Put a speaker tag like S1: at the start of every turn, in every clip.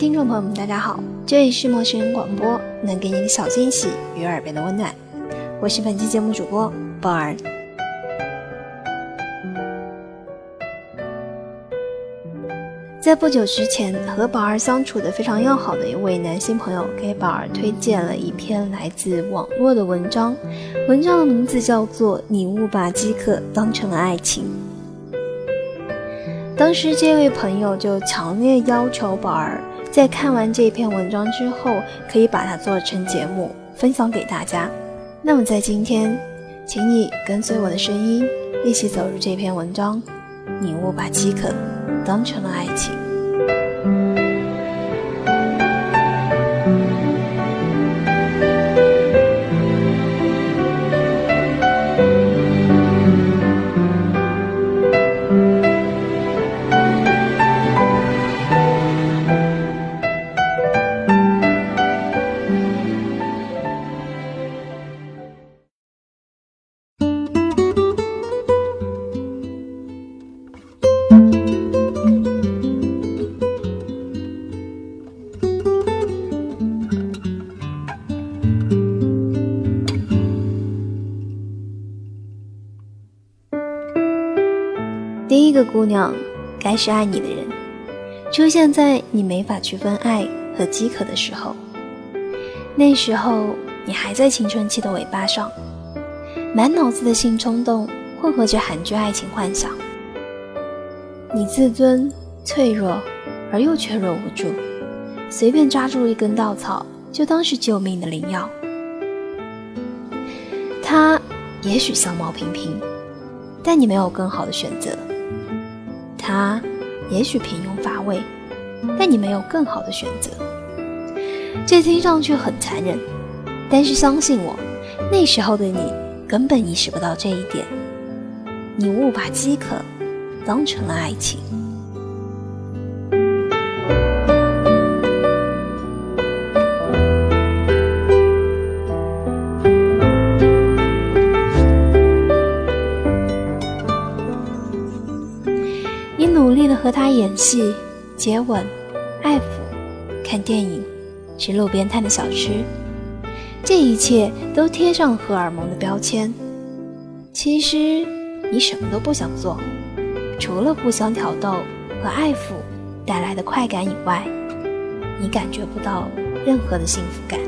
S1: 听众朋友们，大家好，这里是陌生人广播，能给你的小惊喜与耳边的温暖。我是本期节目主播宝儿。在不久之前，和宝儿相处的非常要好的一位男性朋友给宝儿推荐了一篇来自网络的文章，文章的名字叫做《你误把饥渴当成了爱情》。当时这位朋友就强烈要求宝儿。在看完这篇文章之后，可以把它做成节目分享给大家。那么在今天，请你跟随我的声音，一起走入这篇文章，领悟把饥渴当成了爱情。个姑娘，该是爱你的人，出现在你没法区分爱和饥渴的时候。那时候你还在青春期的尾巴上，满脑子的性冲动混合着韩剧爱情幻想。你自尊脆弱而又却弱无助，随便抓住一根稻草就当是救命的灵药。他也许相貌平平，但你没有更好的选择。他也许平庸乏味，但你没有更好的选择。这听上去很残忍，但是相信我，那时候的你根本意识不到这一点。你误把饥渴当成了爱情。戏、接吻、爱抚、看电影、吃路边摊的小吃，这一切都贴上荷尔蒙的标签。其实你什么都不想做，除了互相挑逗和爱抚带来的快感以外，你感觉不到任何的幸福感。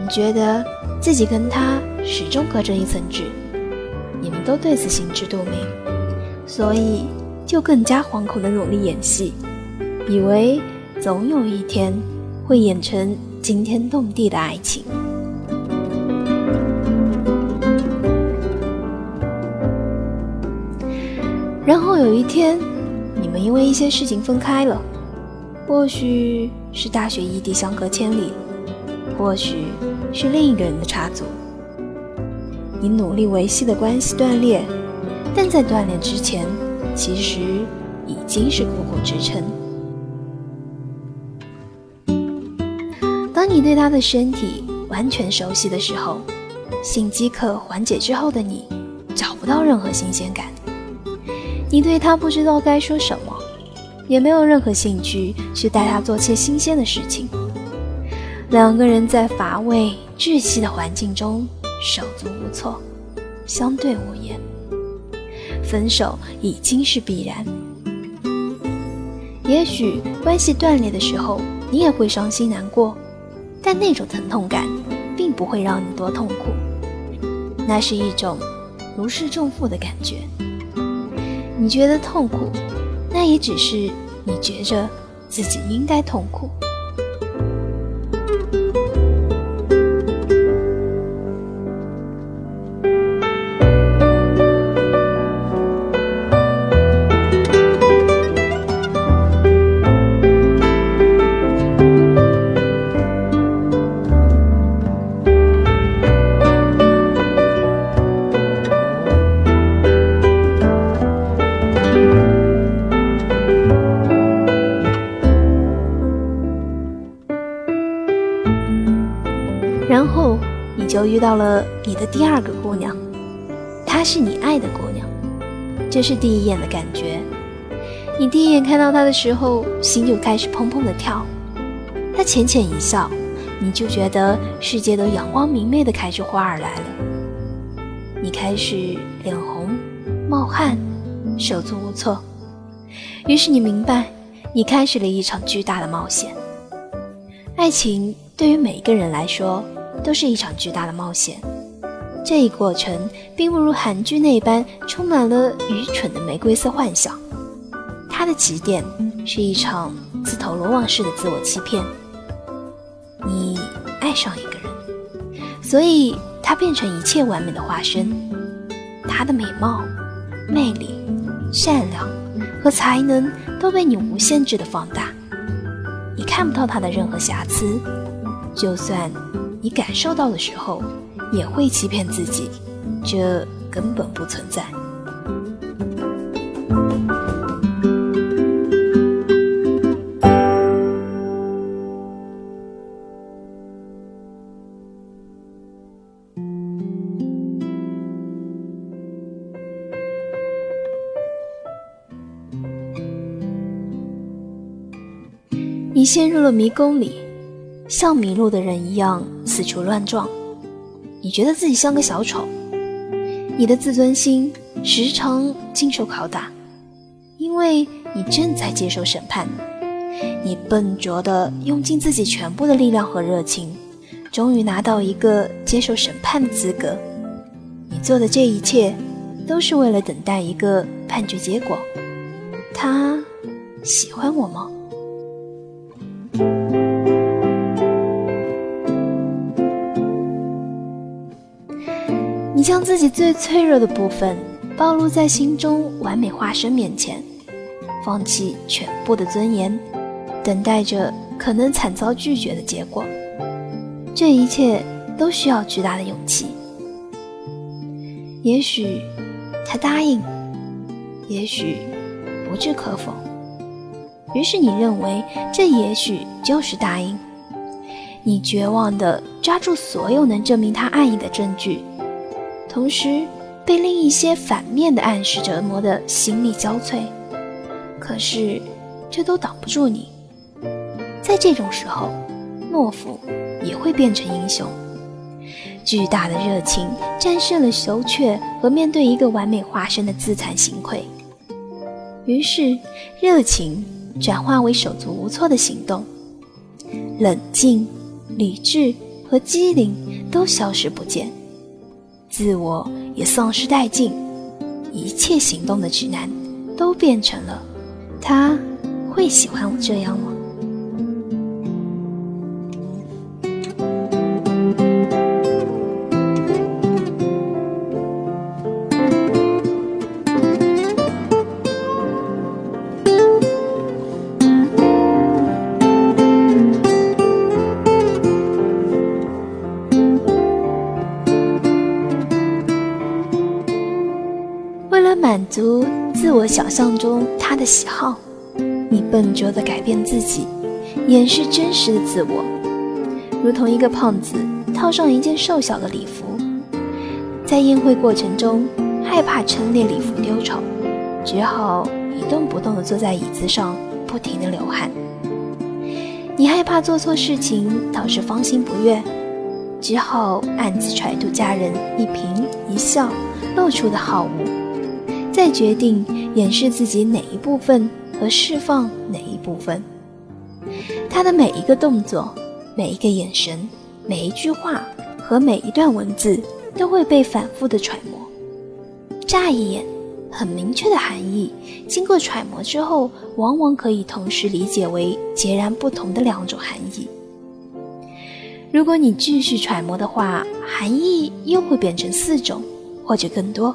S1: 你觉得自己跟他始终隔着一层纸，你们都对此心知肚明，所以。就更加惶恐的努力演戏，以为总有一天会演成惊天动地的爱情。然后有一天，你们因为一些事情分开了，或许是大学异地相隔千里，或许是另一个人的插足。你努力维系的关系断裂，但在断裂之前。其实已经是苦苦支撑。当你对他的身体完全熟悉的时候，性饥渴缓解之后的你，找不到任何新鲜感。你对他不知道该说什么，也没有任何兴趣去带他做些新鲜的事情。两个人在乏味窒息的环境中手足无措，相对无言。分手已经是必然。也许关系断裂的时候，你也会伤心难过，但那种疼痛感并不会让你多痛苦。那是一种如释重负的感觉。你觉得痛苦，那也只是你觉着自己应该痛苦。到了你的第二个姑娘，她是你爱的姑娘，这是第一眼的感觉。你第一眼看到她的时候，心就开始砰砰的跳。她浅浅一笑，你就觉得世界都阳光明媚的开出花儿来了。你开始脸红、冒汗、手足无措。于是你明白，你开始了一场巨大的冒险。爱情对于每一个人来说都是一场巨大的冒险。这一过程并不如韩剧那般充满了愚蠢的玫瑰色幻想，它的起点是一场自投罗网式的自我欺骗。你爱上一个人，所以他变成一切完美的化身，他的美貌、魅力、善良和才能都被你无限制的放大，你看不到他的任何瑕疵，就算你感受到的时候。也会欺骗自己，这根本不存在。你陷入了迷宫里，像迷路的人一样四处乱撞。你觉得自己像个小丑，你的自尊心时常经受拷打，因为你正在接受审判。你笨拙地用尽自己全部的力量和热情，终于拿到一个接受审判的资格。你做的这一切，都是为了等待一个判决结果。他喜欢我吗？你将自己最脆弱的部分暴露在心中完美化身面前，放弃全部的尊严，等待着可能惨遭拒绝的结果。这一切都需要巨大的勇气。也许他答应，也许不置可否。于是你认为这也许就是答应。你绝望地抓住所有能证明他爱你的证据。同时，被另一些反面的暗示折磨得心力交瘁。可是，这都挡不住你。在这种时候，懦夫也会变成英雄。巨大的热情战胜了羞怯和面对一个完美化身的自惭形愧。于是，热情转化为手足无措的行动，冷静、理智和机灵都消失不见。自我也丧失殆尽，一切行动的指南都变成了：他会喜欢我这样吗？足自我想象中他的喜好，你笨拙地改变自己，掩饰真实的自我，如同一个胖子套上一件瘦小的礼服，在宴会过程中害怕陈列礼服丢丑，只好一动不动地坐在椅子上，不停地流汗。你害怕做错事情导致芳心不悦，只好暗自揣度家人一颦一笑露出的好恶。再决定掩饰自己哪一部分和释放哪一部分。他的每一个动作、每一个眼神、每一句话和每一段文字都会被反复的揣摩。乍一眼，很明确的含义，经过揣摩之后，往往可以同时理解为截然不同的两种含义。如果你继续揣摩的话，含义又会变成四种或者更多。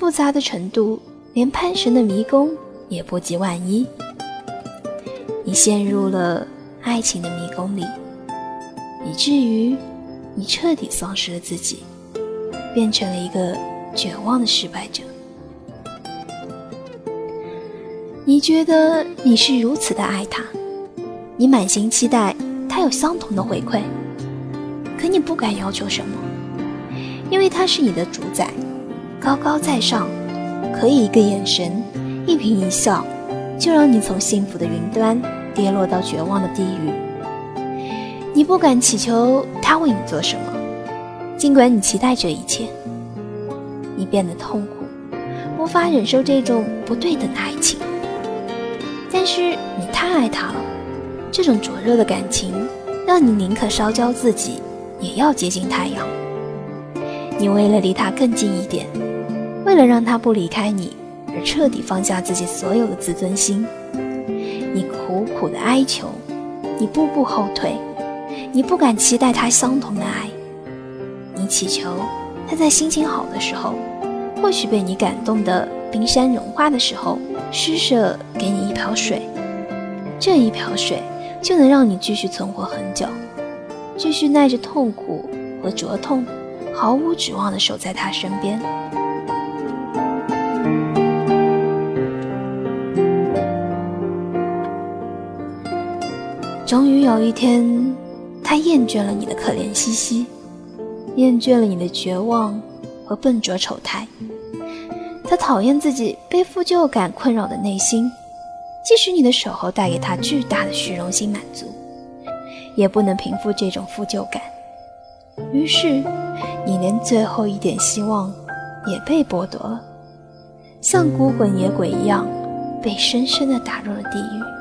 S1: 复杂的程度，连潘神的迷宫也不及万一。你陷入了爱情的迷宫里，以至于你彻底丧失了自己，变成了一个绝望的失败者。你觉得你是如此的爱他，你满心期待他有相同的回馈，可你不敢要求什么，因为他是你的主宰。高高在上，可以一个眼神，一颦一笑，就让你从幸福的云端跌落到绝望的地狱。你不敢祈求他为你做什么，尽管你期待这一切。你变得痛苦，无法忍受这种不对等的爱情。但是你太爱他了，这种灼热的感情让你宁可烧焦自己，也要接近太阳。你为了离他更近一点，为了让他不离开你，而彻底放下自己所有的自尊心。你苦苦的哀求，你步步后退，你不敢期待他相同的爱。你祈求他在心情好的时候，或许被你感动的冰山融化的时候。施舍给你一瓢水，这一瓢水就能让你继续存活很久，继续耐着痛苦和灼痛，毫无指望的守在他身边。终于有一天，他厌倦了你的可怜兮兮，厌倦了你的绝望和笨拙丑态。他讨厌自己被负疚感困扰的内心，即使你的守候带给他巨大的虚荣心满足，也不能平复这种负疚感。于是，你连最后一点希望也被剥夺了，像孤魂野鬼一样，被深深的打入了地狱。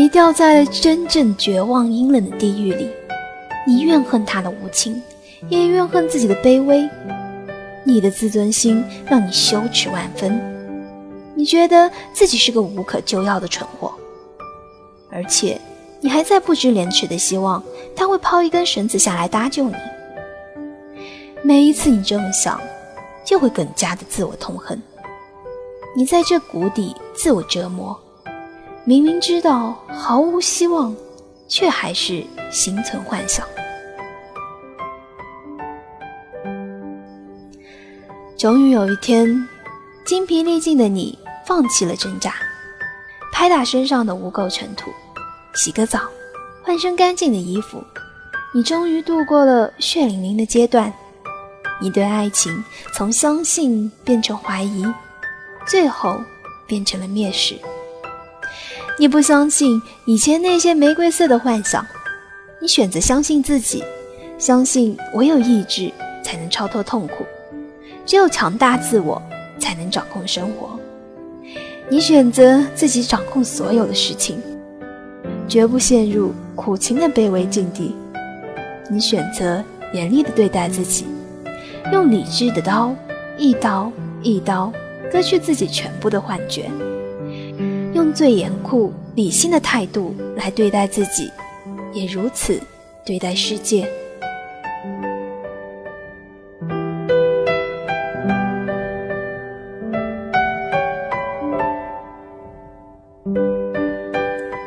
S1: 你掉在了真正绝望阴冷的地狱里，你怨恨他的无情，也怨恨自己的卑微。你的自尊心让你羞耻万分，你觉得自己是个无可救药的蠢货，而且你还在不知廉耻的希望他会抛一根绳子下来搭救你。每一次你这么想，就会更加的自我痛恨。你在这谷底自我折磨。明明知道毫无希望，却还是心存幻想。终于有一天，精疲力尽的你放弃了挣扎，拍打身上的污垢尘土，洗个澡，换身干净的衣服，你终于度过了血淋淋的阶段。你对爱情从相信变成怀疑，最后变成了蔑视。你不相信以前那些玫瑰色的幻想，你选择相信自己，相信唯有意志才能超脱痛苦，只有强大自我才能掌控生活。你选择自己掌控所有的事情，绝不陷入苦情的卑微境地。你选择严厉的对待自己，用理智的刀一刀一刀割去自己全部的幻觉。用最严酷、理性的态度来对待自己，也如此对待世界。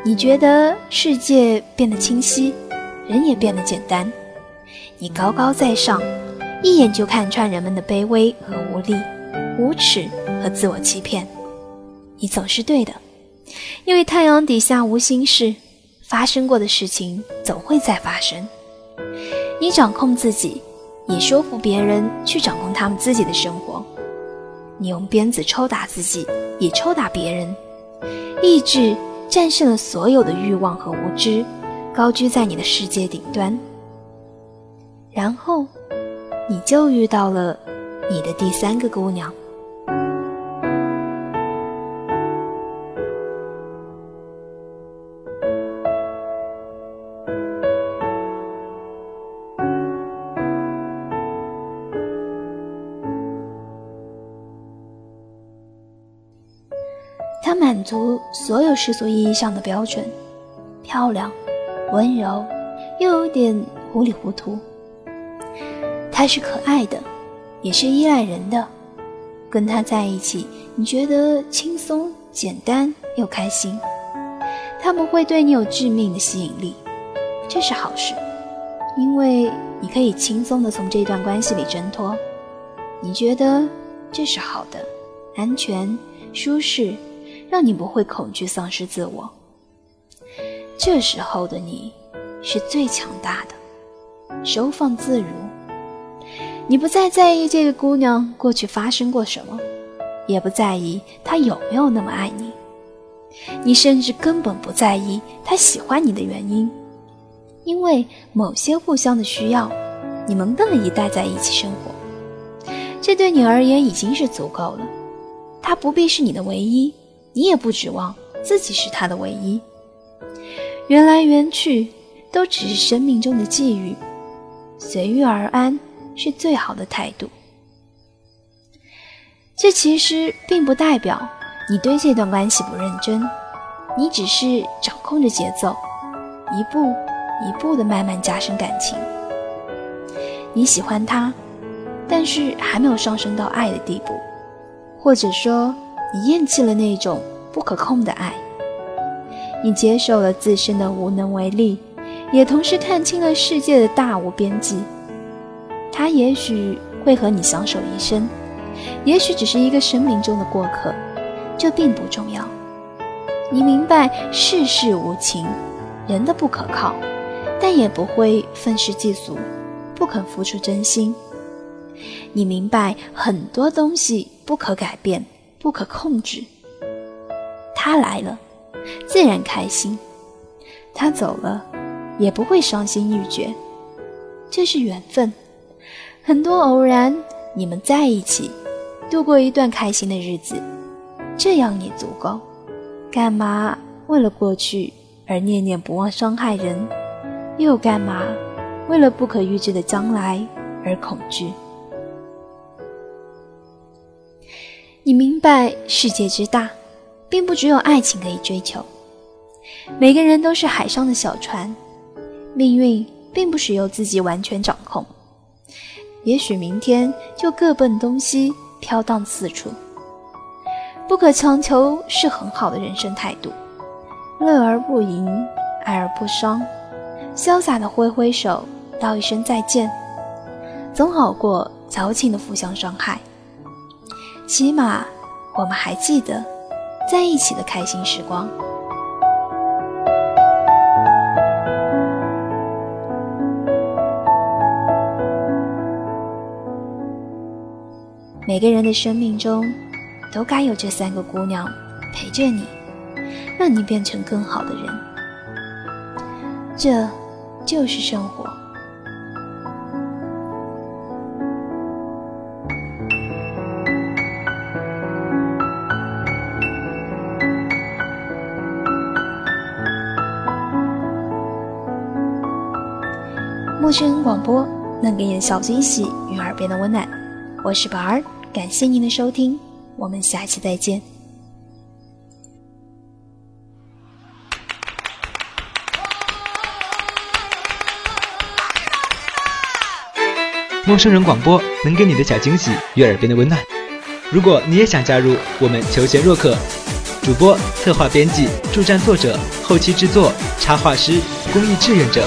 S1: 你觉得世界变得清晰，人也变得简单。你高高在上，一眼就看穿人们的卑微和无力、无耻和自我欺骗。你总是对的。因为太阳底下无心事，发生过的事情总会再发生。你掌控自己，也说服别人去掌控他们自己的生活。你用鞭子抽打自己，也抽打别人。意志战胜了所有的欲望和无知，高居在你的世界顶端。然后，你就遇到了你的第三个姑娘。所有世俗意义上的标准，漂亮、温柔，又有点糊里糊涂。他是可爱的，也是依赖人的。跟他在一起，你觉得轻松、简单又开心。他不会对你有致命的吸引力，这是好事，因为你可以轻松的从这段关系里挣脱。你觉得这是好的，安全、舒适，让你不会恐惧丧失自我。这时候的你是最强大的，收放自如。你不再在意这个姑娘过去发生过什么，也不在意她有没有那么爱你。你甚至根本不在意她喜欢你的原因，因为某些互相的需要，你们乐意待在一起生活。这对你而言已经是足够了。他不必是你的唯一，你也不指望自己是他的唯一。缘来缘去都只是生命中的际遇，随遇而安是最好的态度。这其实并不代表你对这段关系不认真，你只是掌控着节奏，一步一步的慢慢加深感情。你喜欢他。但是还没有上升到爱的地步，或者说你厌弃了那种不可控的爱，你接受了自身的无能为力，也同时看清了世界的大无边际。他也许会和你相守一生，也许只是一个生命中的过客，这并不重要。你明白世事无情，人的不可靠，但也不会愤世嫉俗，不肯付出真心。你明白很多东西不可改变、不可控制。他来了，自然开心；他走了，也不会伤心欲绝。这是缘分，很多偶然，你们在一起，度过一段开心的日子，这样也足够。干嘛为了过去而念念不忘伤害人？又干嘛为了不可预知的将来而恐惧？你明白世界之大，并不只有爱情可以追求。每个人都是海上的小船，命运并不是由自己完全掌控。也许明天就各奔东西，飘荡四处。不可强求是很好的人生态度，乐而不淫，爱而不伤，潇洒的挥挥手，道一声再见，总好过矫情的互相伤害。起码，我们还记得在一起的开心时光。每个人的生命中，都该有这三个姑娘陪着你，让你变成更好的人。这，就是生活。陌生人广播能给你的小惊喜与耳边的温暖，我是宝儿，感谢您的收听，我们下期再见。
S2: 陌生人广播能给你的小惊喜与耳边的温暖，如果你也想加入我们，求贤若渴，主播、策划、编辑、助战作者、后期制作、插画师、公益志愿者。